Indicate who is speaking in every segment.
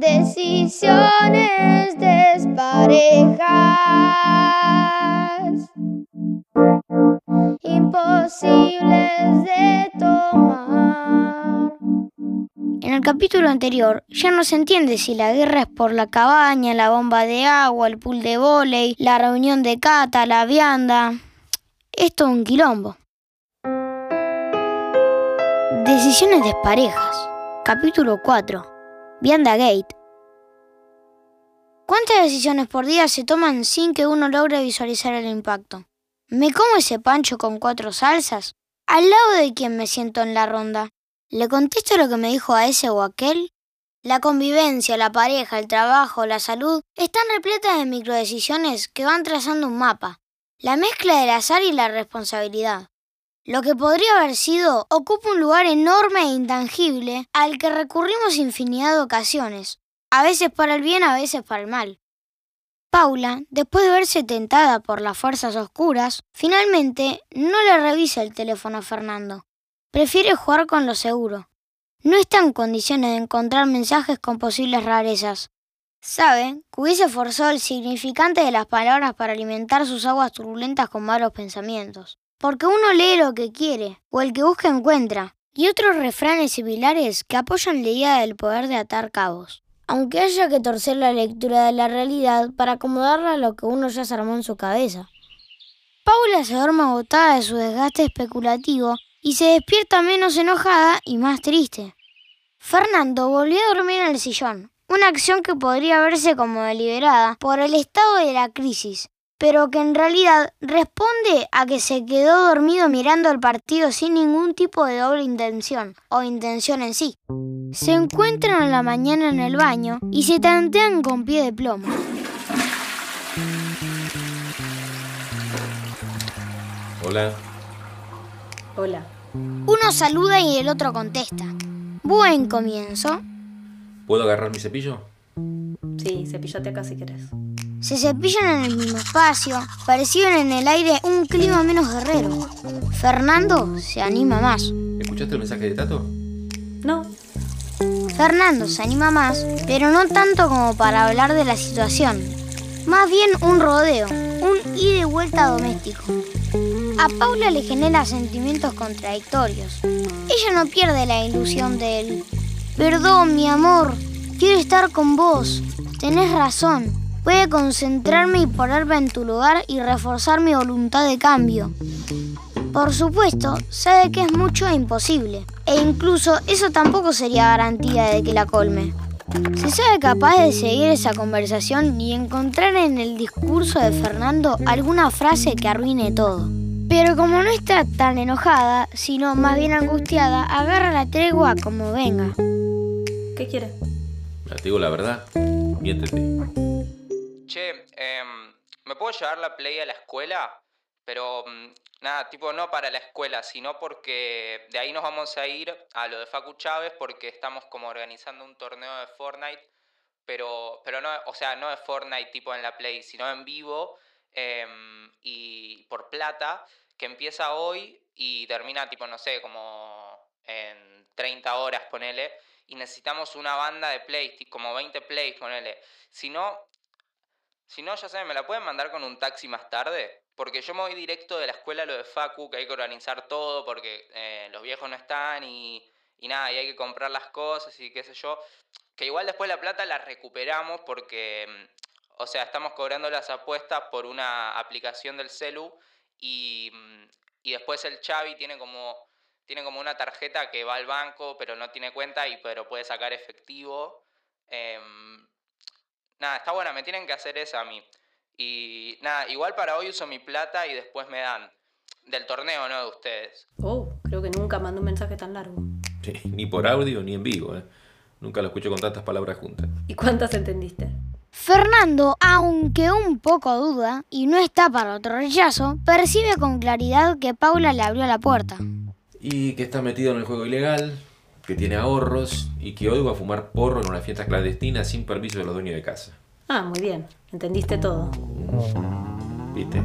Speaker 1: decisiones desparejas, imposibles de tomar.
Speaker 2: En el capítulo anterior ya no se entiende si la guerra es por la cabaña, la bomba de agua, el pool de vóley, la reunión de cata, la vianda. Es todo un quilombo. Decisiones desparejas. Capítulo 4. Vianda Gate. ¿Cuántas decisiones por día se toman sin que uno logre visualizar el impacto? ¿Me como ese pancho con cuatro salsas? ¿Al lado de quién me siento en la ronda? ¿Le contesto lo que me dijo a ese o aquel? La convivencia, la pareja, el trabajo, la salud están repletas de microdecisiones que van trazando un mapa. La mezcla del azar y la responsabilidad. Lo que podría haber sido ocupa un lugar enorme e intangible al que recurrimos infinidad de ocasiones, a veces para el bien, a veces para el mal. Paula, después de verse tentada por las fuerzas oscuras, finalmente no le revisa el teléfono a Fernando. Prefiere jugar con lo seguro. No está en condiciones de encontrar mensajes con posibles rarezas. Sabe que hubiese forzado el significante de las palabras para alimentar sus aguas turbulentas con malos pensamientos. Porque uno lee lo que quiere, o el que busca encuentra, y otros refranes similares que apoyan la idea del poder de atar cabos. Aunque haya que torcer la lectura de la realidad para acomodarla a lo que uno ya se armó en su cabeza. Paula se duerme agotada de su desgaste especulativo y se despierta menos enojada y más triste. Fernando volvió a dormir en el sillón, una acción que podría verse como deliberada por el estado de la crisis, pero que en realidad responde a que se quedó dormido mirando el partido sin ningún tipo de doble intención o intención en sí. Se encuentran a la mañana en el baño y se tantean con pie de plomo.
Speaker 3: Hola.
Speaker 4: Hola.
Speaker 2: Uno saluda y el otro contesta. Buen comienzo.
Speaker 3: ¿Puedo agarrar mi cepillo?
Speaker 4: Sí, cepillate acá si querés.
Speaker 2: Se cepillan en el mismo espacio, perciben en el aire un clima menos guerrero. Fernando se anima más.
Speaker 3: ¿Escuchaste el mensaje de Tato?
Speaker 4: No,
Speaker 2: Fernando se anima más, pero no tanto como para hablar de la situación. Más bien un rodeo, un ida y vuelta doméstico. A Paula le genera sentimientos contradictorios. Ella no pierde la ilusión de él. Perdón, mi amor, quiero estar con vos. Tenés razón. Voy a concentrarme y ponerme en tu lugar y reforzar mi voluntad de cambio. Por supuesto, sabe que es mucho e imposible. E incluso eso tampoco sería garantía de que la colme. Se sabe capaz de seguir esa conversación y encontrar en el discurso de Fernando alguna frase que arruine todo. Pero como no está tan enojada, sino más bien angustiada, agarra la tregua como venga.
Speaker 4: ¿qué quieres?
Speaker 3: Te digo la verdad. Miéntete.
Speaker 5: Che, em, ¿me puedo llevar la Play a la escuela? Pero mm, nada, tipo no para la escuela, sino porque de ahí nos vamos a ir a lo de Facu Chávez porque estamos como organizando un torneo de Fortnite, pero, pero no, o sea, no de Fortnite tipo en la Play, sino en vivo em, y por plata, que empieza hoy y termina tipo, no sé, como en 30 horas, ponele, y necesitamos una banda de plays, como 20 plays, ponele. Si no, si no, ya saben, ¿me la pueden mandar con un taxi más tarde? Porque yo me voy directo de la escuela a lo de Facu, que hay que organizar todo porque eh, los viejos no están y, y nada, y hay que comprar las cosas y qué sé yo. Que igual después la plata la recuperamos porque, mm, o sea, estamos cobrando las apuestas por una aplicación del celu y, mm, y después el Chavi tiene como, tiene como una tarjeta que va al banco pero no tiene cuenta y pero puede sacar efectivo. Em, Nada, está buena, me tienen que hacer esa a mí. Y nada, igual para hoy uso mi plata y después me dan. Del torneo, no de ustedes.
Speaker 4: Oh, creo que nunca mandé un mensaje tan largo.
Speaker 3: Sí, ni por audio ni en vivo, ¿eh? Nunca lo escucho con tantas palabras juntas.
Speaker 4: ¿Y cuántas entendiste?
Speaker 2: Fernando, aunque un poco duda y no está para otro rechazo, percibe con claridad que Paula le abrió la puerta.
Speaker 3: Y que está metido en el juego ilegal, que tiene ahorros y que hoy va a fumar porro en una fiesta clandestina sin permiso de los dueños de casa.
Speaker 4: Ah, muy bien. Entendiste todo.
Speaker 3: ¿Viste?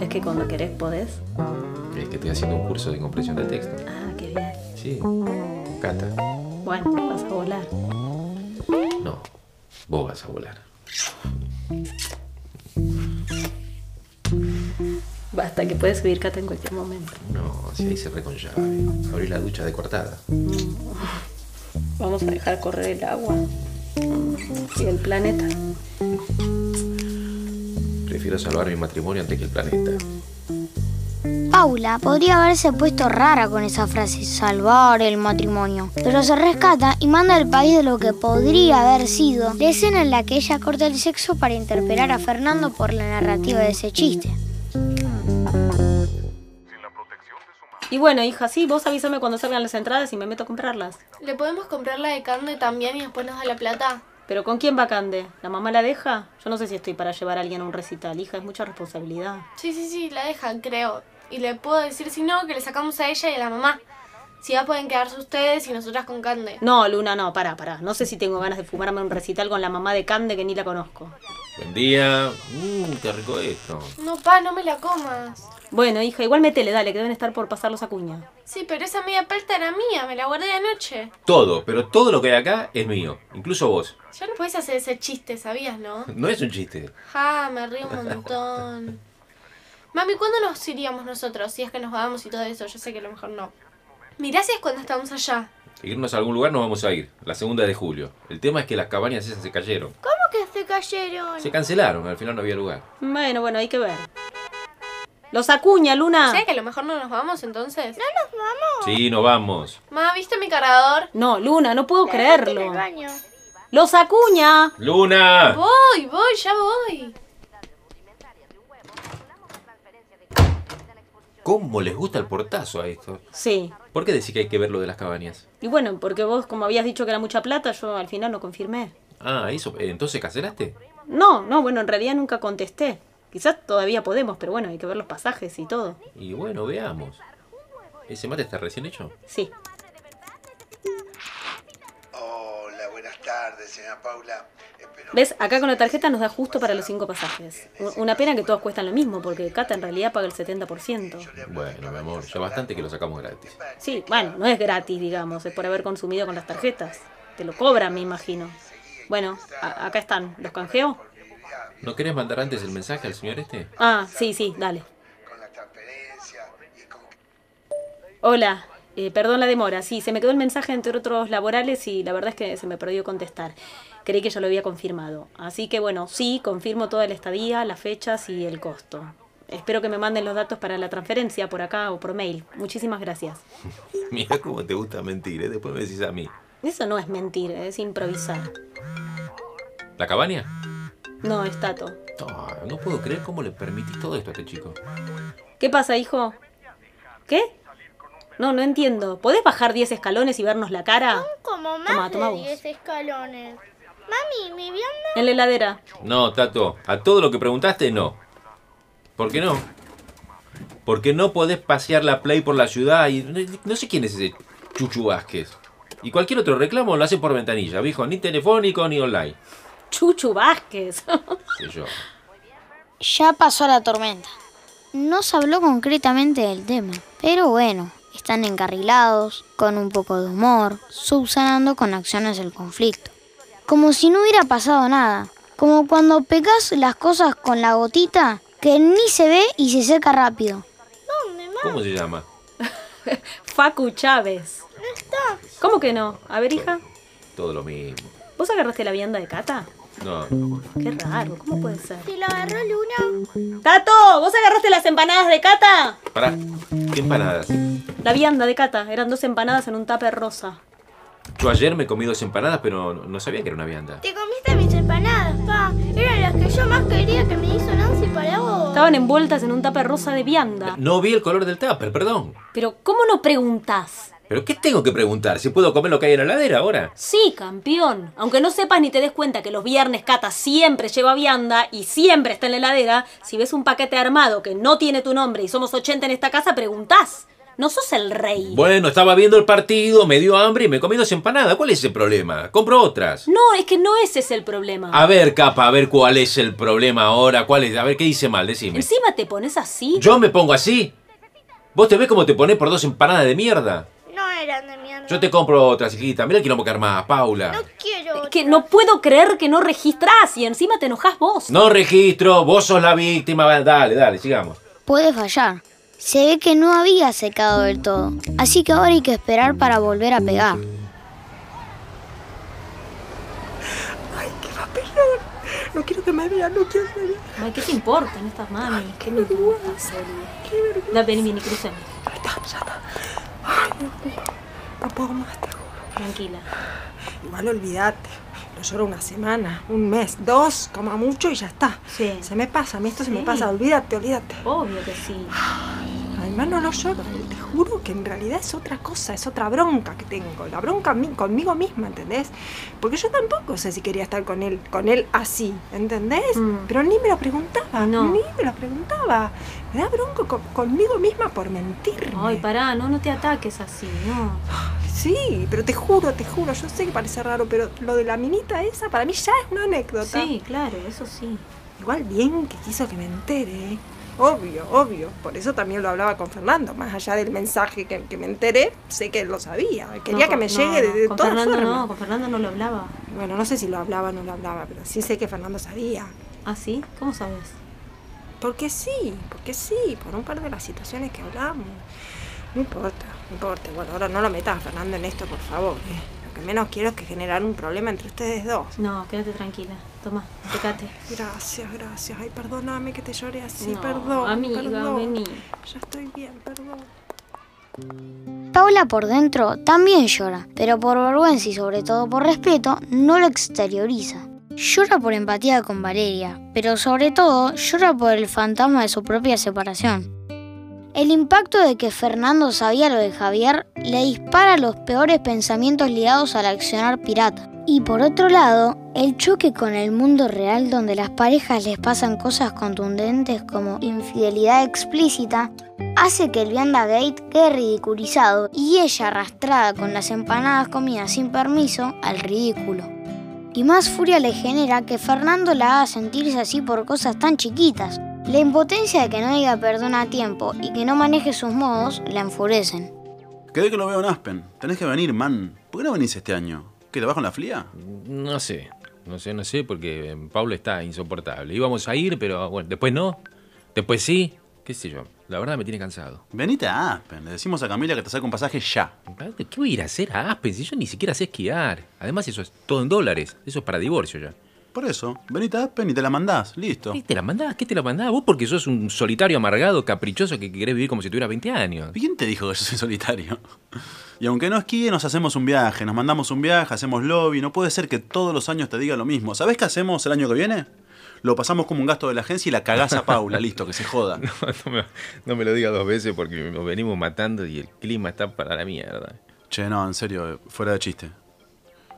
Speaker 4: Es que cuando querés podés.
Speaker 3: Es que estoy haciendo un curso de comprensión de texto.
Speaker 4: Ah, qué bien.
Speaker 3: Sí. Cata.
Speaker 4: Bueno, vas a volar.
Speaker 3: Vos vas a volar.
Speaker 4: Basta, que puedes subir Cata en cualquier momento.
Speaker 3: No, si ahí cerré con llave. Abrí la ducha de cortada.
Speaker 4: Vamos a dejar correr el agua. Y el planeta.
Speaker 3: Prefiero salvar mi matrimonio antes que el planeta.
Speaker 2: Paula podría haberse puesto rara con esa frase, salvar el matrimonio. Pero se rescata y manda al país de lo que podría haber sido la escena en la que ella corta el sexo para interpelar a Fernando por la narrativa de ese chiste.
Speaker 4: Y bueno, hija, sí, vos avísame cuando salgan las entradas y me meto a comprarlas.
Speaker 1: ¿Le podemos comprar la de Cande también y después nos da la plata?
Speaker 4: ¿Pero con quién va Cande? ¿La mamá la deja? Yo no sé si estoy para llevar a alguien a un recital, hija, es mucha responsabilidad.
Speaker 1: Sí, sí, sí, la dejan, creo. Y le puedo decir si no, que le sacamos a ella y a la mamá. Si ya pueden quedarse ustedes y nosotras con Cande.
Speaker 4: No, Luna, no, pará, pará. No sé si tengo ganas de fumarme un recital con la mamá de Cande que ni la conozco.
Speaker 3: Buen día. Mmm, qué rico esto.
Speaker 1: No, pa, no me la comas.
Speaker 4: Bueno, hija, igual métele, dale, que deben estar por pasar los acuña.
Speaker 1: Sí, pero esa media palta era mía, me la guardé anoche.
Speaker 3: Todo, pero todo lo que hay acá es mío. Incluso vos.
Speaker 1: Ya no puedes hacer ese chiste, ¿sabías, no?
Speaker 3: No es un chiste.
Speaker 1: Ja, me río un montón. Mami, ¿cuándo nos iríamos nosotros? Si es que nos vamos y todo eso, yo sé que a lo mejor no. Mirá si es cuando estamos allá.
Speaker 3: Irnos a algún lugar nos vamos a ir. La segunda de julio. El tema es que las cabañas esas se cayeron.
Speaker 1: ¿Cómo cayeron?
Speaker 3: Se cancelaron, al final no había lugar.
Speaker 4: Bueno, bueno, hay que ver. Los acuña, Luna.
Speaker 1: ¿Sé que a lo mejor no nos vamos entonces?
Speaker 3: Sí, nos vamos.
Speaker 1: Ma, ¿viste mi cargador?
Speaker 4: No, Luna, no puedo creerlo. Los acuña.
Speaker 3: ¡Luna!
Speaker 1: Voy, voy, ya voy.
Speaker 3: ¿Cómo les gusta el portazo a esto?
Speaker 4: Sí.
Speaker 3: ¿Por qué decís que hay que ver lo de las cabañas?
Speaker 4: Y bueno, porque vos, como habías dicho que era mucha plata, yo al final no confirmé.
Speaker 3: Ah, eso. eh, ¿Entonces cancelaste?
Speaker 4: No, no, bueno, en realidad nunca contesté. Quizás todavía podemos, pero bueno, hay que ver los pasajes y todo.
Speaker 3: Y bueno, veamos. ¿Ese mate está recién hecho?
Speaker 4: Sí.
Speaker 6: Hola, buenas tardes, señora Paula. Espero
Speaker 4: ¿Ves? Acá con la tarjeta nos da justo para los cinco pasajes. Una pena que todos cuestan lo mismo, porque Cata en realidad paga el 70%.
Speaker 3: Bueno, mi amor, ya bastante que lo sacamos gratis.
Speaker 4: Sí, bueno, no es gratis, digamos, es por haber consumido con las tarjetas. Te lo cobran, me imagino. Bueno, acá están. ¿Los canjeo?
Speaker 3: ¿No querés mandar antes el mensaje al señor este?
Speaker 4: Ah, sí, sí, dale.
Speaker 6: con la transferencia y con...
Speaker 4: Hola, eh, perdón la demora. Sí, se me quedó el mensaje entre otros laborales y la verdad es que se me perdió contestar. Creí que ya lo había confirmado. Así que bueno, sí, confirmo toda la estadía, las fechas y el costo. Espero que me manden los datos para la transferencia por acá o por mail. Muchísimas gracias.
Speaker 3: Mira cómo te gusta mentir, ¿eh? Después me decís a mí.
Speaker 4: Eso no es mentir, es improvisar.
Speaker 3: ¿La cabaña?
Speaker 4: No, es Tato.
Speaker 3: Ah, no puedo creer cómo le permitís todo esto a este chico.
Speaker 4: ¿Qué pasa, hijo? ¿Qué? No, no entiendo. ¿Podés bajar 10 escalones y vernos la cara?
Speaker 1: Como más
Speaker 4: Toma, toma
Speaker 1: de
Speaker 4: vos.
Speaker 1: 10 escalones. Mami, mi vianda...
Speaker 4: En la heladera.
Speaker 3: No, Tato, a todo lo que preguntaste, no. ¿Por qué no? Porque no podés pasear la Play por la ciudad y... No, no sé quién es ese Chuchu Vázquez. Y cualquier otro reclamo lo hace por ventanilla, viejo. Ni telefónico ni online.
Speaker 4: Chuchu Vázquez.
Speaker 3: Sé yo.
Speaker 2: Ya pasó la tormenta. No se habló concretamente del tema, pero bueno, están encarrilados, con un poco de humor, subsanando con acciones el conflicto. Como si no hubiera pasado nada. Como cuando pegás las cosas con la gotita que ni se ve y se seca rápido.
Speaker 3: ¿Cómo se llama?
Speaker 4: Facu Chávez. ¿Cómo que no? A ver, hija.
Speaker 3: Todo lo mismo.
Speaker 4: ¿Vos agarraste la vianda de Cata?
Speaker 3: No.
Speaker 4: Qué raro, ¿cómo puede ser?
Speaker 1: Si lo agarró Luna.
Speaker 4: ¡Tato! ¿Vos agarraste las empanadas de Cata?
Speaker 3: Pará. ¿Qué empanadas?
Speaker 4: La vianda de Cata. Eran dos empanadas en un tupper rosa.
Speaker 3: Yo ayer me comí dos empanadas, pero no no sabía que era una vianda.
Speaker 1: Te comiste mis empanadas, pa. Eran las que yo más quería que me hizo Nancy para vos.
Speaker 4: Estaban envueltas en un tupper rosa de vianda.
Speaker 3: No vi el color del tupper, perdón.
Speaker 4: Pero, ¿cómo no preguntás?
Speaker 3: ¿Pero qué tengo que preguntar? ¿Si puedo comer lo que hay en la heladera ahora?
Speaker 4: Sí, campeón. Aunque no sepas ni te des cuenta que los viernes Cata siempre lleva vianda y siempre está en la heladera, si ves un paquete armado que no tiene tu nombre y somos 80 en esta casa, preguntás. No sos el rey.
Speaker 3: Bueno, estaba viendo el partido, me dio hambre y me comí dos empanadas. ¿Cuál es el problema? Compro otras.
Speaker 4: No, es que no ese es el problema.
Speaker 3: A ver, capa, a ver cuál es el problema ahora. ¿Cuál es? A ver, ¿qué hice mal? Decime.
Speaker 4: Encima te pones así.
Speaker 3: ¿Yo me pongo así? ¿Vos te ves cómo te pones por dos empanadas de mierda?
Speaker 1: De mierda.
Speaker 3: Yo te compro otras, hijita. Mira el quilombo que armás, Paula.
Speaker 1: No quiero
Speaker 4: Es que
Speaker 1: otra.
Speaker 4: no puedo creer que no registrás y encima te enojás vos.
Speaker 3: No registro, vos sos la víctima. Va, Dale, dale, sigamos.
Speaker 2: Puede fallar. Se ve que no había secado del todo, así que ahora hay que esperar para volver a pegar.
Speaker 7: Ay, qué papelón. No quiero que me vean, no quiero que me vean.
Speaker 4: Ay, ¿qué te importan estas mamis? ¿Qué me importa, serio? Da, vení, vení, crucemos.
Speaker 7: Ya está, ya está. Ay, no puedo. No puedo más, te juro.
Speaker 4: Tranquila.
Speaker 7: Igual olvídate. Lo lloro una semana, un mes, dos, como mucho y ya está.
Speaker 4: Sí.
Speaker 7: Se me pasa, a mí esto se me pasa. Olvídate, olvídate.
Speaker 4: Obvio que sí.
Speaker 7: Además no lo lloro, te juro que en realidad es otra cosa, es otra bronca que tengo, la bronca mi- conmigo misma, ¿entendés? Porque yo tampoco sé si quería estar con él, con él así, ¿entendés?
Speaker 4: Mm.
Speaker 7: Pero ni me lo preguntaba,
Speaker 4: No.
Speaker 7: ni me lo preguntaba. Me da bronco con- conmigo misma por mentirme.
Speaker 4: Ay, pará, no, no te ataques así, no.
Speaker 7: Sí, pero te juro, te juro, yo sé que parece raro, pero lo de la minita esa para mí ya es una anécdota.
Speaker 4: Sí, claro, eso sí.
Speaker 7: Igual bien que quiso que me entere. Obvio, obvio. Por eso también lo hablaba con Fernando. Más allá del mensaje que, que me enteré, sé que él lo sabía. Quería
Speaker 4: No,
Speaker 7: que me
Speaker 4: no,
Speaker 7: llegue de, de
Speaker 4: con
Speaker 7: todas
Speaker 4: Fernando
Speaker 7: formas.
Speaker 4: no, con Fernando no lo hablaba.
Speaker 7: Bueno, no sé si lo hablaba o no lo hablaba, pero sí sé que Fernando sabía.
Speaker 4: ¿Ah, sí? ¿Cómo sabes?
Speaker 7: Porque sí, porque sí, por un par de las situaciones que hablamos. No importa, no importa. Bueno, ahora no lo metas a Fernando en esto, por favor. ¿eh? Que menos quiero es que generar un problema entre ustedes dos.
Speaker 4: No, quédate tranquila. Toma, tecate.
Speaker 7: Gracias, gracias. Ay, perdóname que te llore así,
Speaker 4: No,
Speaker 7: perdón.
Speaker 4: amiga,
Speaker 7: perdón.
Speaker 4: vení.
Speaker 7: Ya estoy bien, perdón.
Speaker 2: Paula por dentro también llora, pero por vergüenza y sobre todo por respeto no lo exterioriza. Llora por empatía con Valeria, pero sobre todo llora por el fantasma de su propia separación. El impacto de que Fernando sabía lo de Javier le dispara los peores pensamientos ligados al accionar pirata. Y por otro lado, el choque con el mundo real donde las parejas les pasan cosas contundentes como infidelidad explícita, hace que el Vianda Gate quede ridiculizado y ella arrastrada con las empanadas comidas sin permiso al ridículo. Y más furia le genera que Fernando la haga sentirse así por cosas tan chiquitas. La impotencia de que no diga perdón a tiempo y que no maneje sus modos la enfurecen.
Speaker 8: Quedé que lo veo en Aspen. Tenés que venir, man. ¿Por qué no venís este año? ¿Qué, te vas con la fría?
Speaker 3: No sé, no sé, no sé, porque eh, Pablo está insoportable. Íbamos a ir, pero bueno, después no, después sí, qué sé yo. La verdad me tiene cansado.
Speaker 8: Venite a Aspen. Le decimos a Camila que te saque un pasaje ya.
Speaker 3: ¿Qué voy a ir a hacer a Aspen si yo ni siquiera sé esquiar? Además, eso es todo en dólares. Eso es para divorcio ya.
Speaker 8: Por eso, venite a Aspen y te la mandás. Listo.
Speaker 3: ¿Qué te la mandás? ¿Qué te la mandás? Vos porque sos un solitario amargado, caprichoso que querés vivir como si tuvieras 20 años.
Speaker 8: ¿Y ¿Quién te dijo que yo soy solitario? Y aunque no esquíe, nos hacemos un viaje, nos mandamos un viaje, hacemos lobby. No puede ser que todos los años te diga lo mismo. ¿Sabés qué hacemos el año que viene? Lo pasamos como un gasto de la agencia y la cagás a Paula, listo, que se joda.
Speaker 3: No, no me, no me lo digas dos veces porque nos venimos matando y el clima está para la mierda.
Speaker 8: Che, no, en serio, fuera de chiste.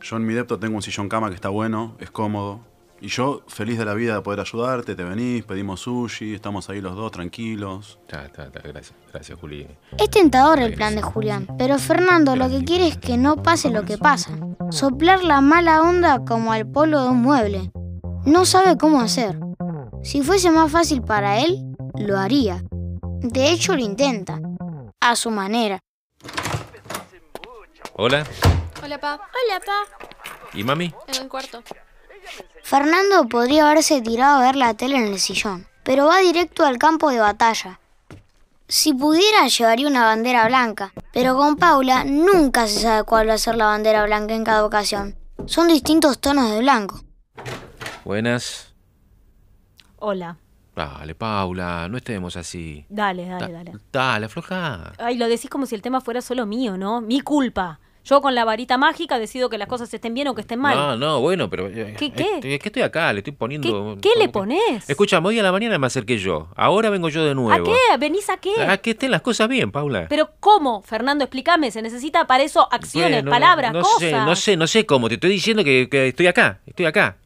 Speaker 8: Yo en mi depto tengo un sillón cama que está bueno, es cómodo. Y yo, feliz de la vida de poder ayudarte, te venís, pedimos sushi, estamos ahí los dos tranquilos.
Speaker 3: Está, está, está, gracias, gracias Juli.
Speaker 2: Es tentador el plan de Julián, pero Fernando lo que quiere es que no pase lo que pasa. Soplar la mala onda como al polo de un mueble. No sabe cómo hacer. Si fuese más fácil para él, lo haría. De hecho, lo intenta. A su manera.
Speaker 3: Hola,
Speaker 1: Hola, pa. Hola, pa.
Speaker 3: ¿y mami?
Speaker 1: En el cuarto.
Speaker 2: Fernando podría haberse tirado a ver la tele en el sillón, pero va directo al campo de batalla. Si pudiera, llevaría una bandera blanca, pero con Paula nunca se sabe cuál va a ser la bandera blanca en cada ocasión. Son distintos tonos de blanco.
Speaker 3: Buenas.
Speaker 4: Hola.
Speaker 3: Dale, Paula, no estemos así.
Speaker 4: Dale, dale,
Speaker 3: Da-
Speaker 4: dale.
Speaker 3: Dale, afloja.
Speaker 4: Ay, lo decís como si el tema fuera solo mío, ¿no? Mi culpa. Yo con la varita mágica decido que las cosas estén bien o que estén mal.
Speaker 3: No, no, bueno, pero... eh,
Speaker 4: ¿Qué, qué?
Speaker 3: eh, Es que estoy acá, le estoy poniendo...
Speaker 4: ¿Qué, qué le
Speaker 3: como que-
Speaker 4: pones?
Speaker 3: Escucha, hoy a la mañana me acerqué yo. Ahora vengo yo de
Speaker 4: ¿A
Speaker 3: nuevo.
Speaker 4: qué? ¿Venís a qué?
Speaker 3: A que estén las cosas bien, Paula.
Speaker 4: Pero ¿cómo? Fernando, explícame. Se necesita para eso acciones,
Speaker 3: Bueno,
Speaker 4: palabras,
Speaker 3: no
Speaker 4: cosas.
Speaker 3: Sé, no sé, no sé cómo. Te estoy diciendo que, que estoy acá, estoy acá.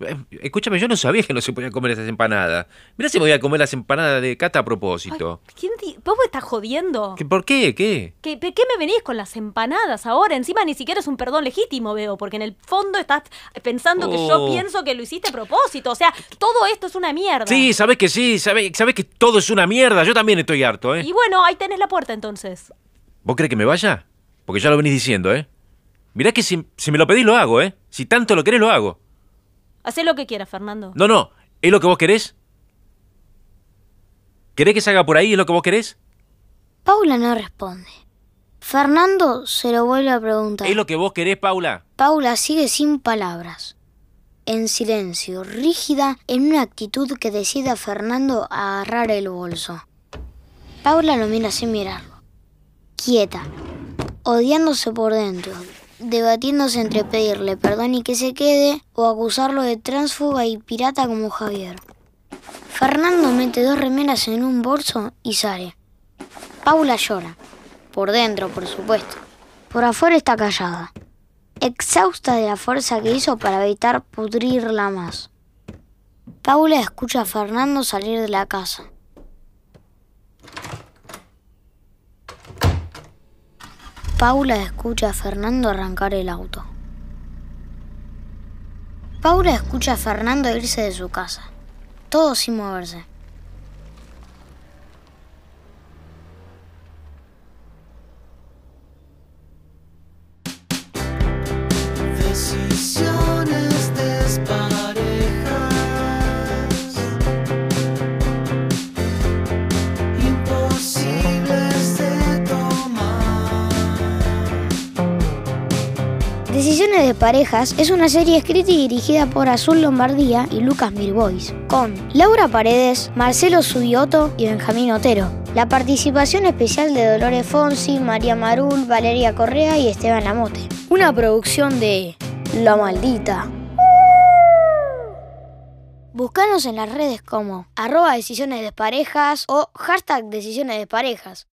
Speaker 3: Eh, Escúchame, yo no sabía que no se podían comer esas empanadas. Mirá si me voy a comer las empanadas de Cata a propósito.
Speaker 4: ¿Quién ¿Vos me estás jodiendo?
Speaker 3: ¿Qué- ¿Por qué? ¿Qué?
Speaker 4: ¿Qué, ¿Qué me venís con las empanadas ahora? Encima ni siquiera es un perdón legítimo, veo, porque en el fondo estás pensando que yo
Speaker 3: Oh.
Speaker 4: pienso que lo hiciste a propósito. O sea, todo esto es una mierda.
Speaker 3: Sí, sabes que sí, sabes, sabes que todo es una mierda. Yo también estoy harto, ¿eh?
Speaker 4: Y bueno, ahí tenés la puerta entonces.
Speaker 3: ¿Vos crees que me vaya? Porque ya lo venís diciendo, ¿eh? Mirá que si, si me lo pedís lo hago, ¿eh? Si tanto lo querés lo hago.
Speaker 4: Hacé lo que quieras, Fernando.
Speaker 3: No, no, ¿es lo que vos querés? ¿Querés que se haga por ahí? ¿Es lo que vos querés?
Speaker 2: Paula no responde. Fernando se lo vuelve a preguntar.
Speaker 3: ¿Es lo que vos querés, Paula?
Speaker 2: Paula sigue sin palabras, en silencio, rígida, en una actitud que decide a Fernando a agarrar el bolso. Paula lo mira sin mirarlo, quieta, odiándose por dentro, debatiéndose entre pedirle perdón y que se quede o acusarlo de tránsfuga y pirata como Javier. Fernando mete dos remeras en un bolso y sale. Paula llora, por dentro, por supuesto. Por afuera está callada, exhausta de la fuerza que hizo para evitar pudrirla más. Paula escucha a Fernando salir de la casa. Paula escucha a Fernando arrancar el auto. Paula escucha a Fernando irse de su casa, todo sin moverse. Decisiones de Parejas es una serie escrita y dirigida por Azul Lombardía y Lucas Mirbois, con Laura Paredes, Marcelo Subioto y Benjamín Otero. La participación especial de Dolores Fonsi, María Marul, Valeria Correa y Esteban Lamote. Una producción de La Maldita. Búscanos en las redes como arroba decisiones de parejas o hashtag decisiones de parejas.